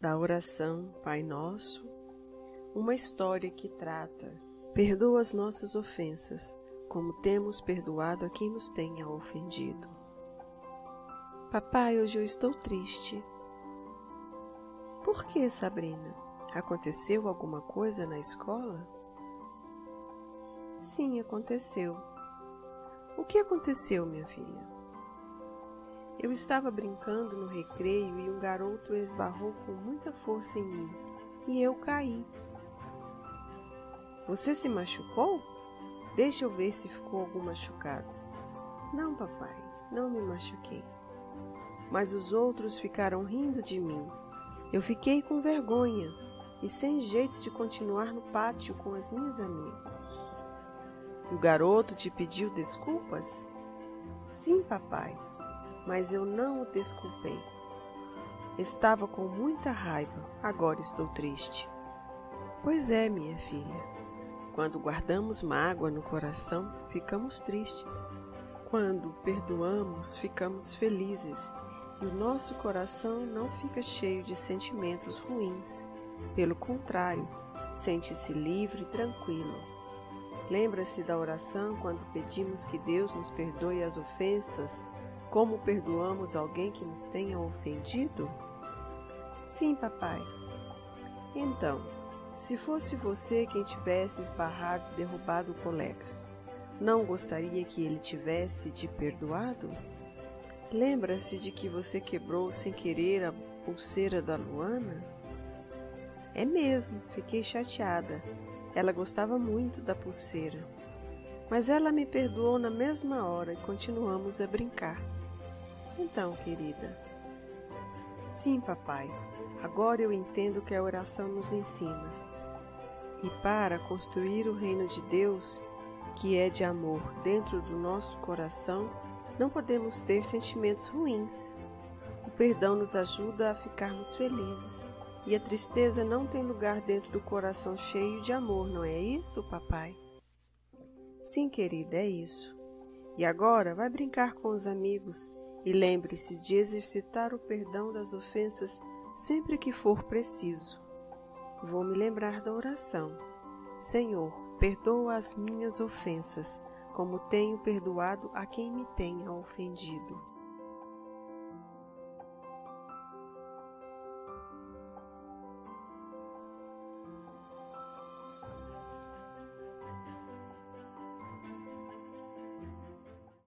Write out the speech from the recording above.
da oração Pai Nosso, uma história que trata: perdoa as nossas ofensas, como temos perdoado a quem nos tenha ofendido. Papai, hoje eu estou triste. Por que, Sabrina? Aconteceu alguma coisa na escola? Sim, aconteceu. O que aconteceu, minha filha? Eu estava brincando no recreio e um garoto esbarrou com muita força em mim e eu caí. Você se machucou? Deixa eu ver se ficou algum machucado. Não, papai, não me machuquei. Mas os outros ficaram rindo de mim. Eu fiquei com vergonha e sem jeito de continuar no pátio com as minhas amigas. O garoto te pediu desculpas? Sim, papai mas eu não o desculpei. Estava com muita raiva, agora estou triste. Pois é, minha filha. Quando guardamos mágoa no coração, ficamos tristes. Quando perdoamos, ficamos felizes e o nosso coração não fica cheio de sentimentos ruins. Pelo contrário, sente-se livre e tranquilo. Lembra-se da oração quando pedimos que Deus nos perdoe as ofensas como perdoamos alguém que nos tenha ofendido? Sim, papai. Então, se fosse você quem tivesse esbarrado e derrubado o colega, não gostaria que ele tivesse te perdoado? Lembra-se de que você quebrou sem querer a pulseira da Luana? É mesmo, fiquei chateada. Ela gostava muito da pulseira. Mas ela me perdoou na mesma hora e continuamos a brincar. Então, querida. Sim, papai. Agora eu entendo que a oração nos ensina. E para construir o reino de Deus, que é de amor, dentro do nosso coração, não podemos ter sentimentos ruins. O perdão nos ajuda a ficarmos felizes. E a tristeza não tem lugar dentro do coração cheio de amor, não é isso, papai? Sim, querida, é isso. E agora vai brincar com os amigos e lembre-se de exercitar o perdão das ofensas sempre que for preciso. Vou me lembrar da oração. Senhor, perdoa as minhas ofensas, como tenho perdoado a quem me tenha ofendido.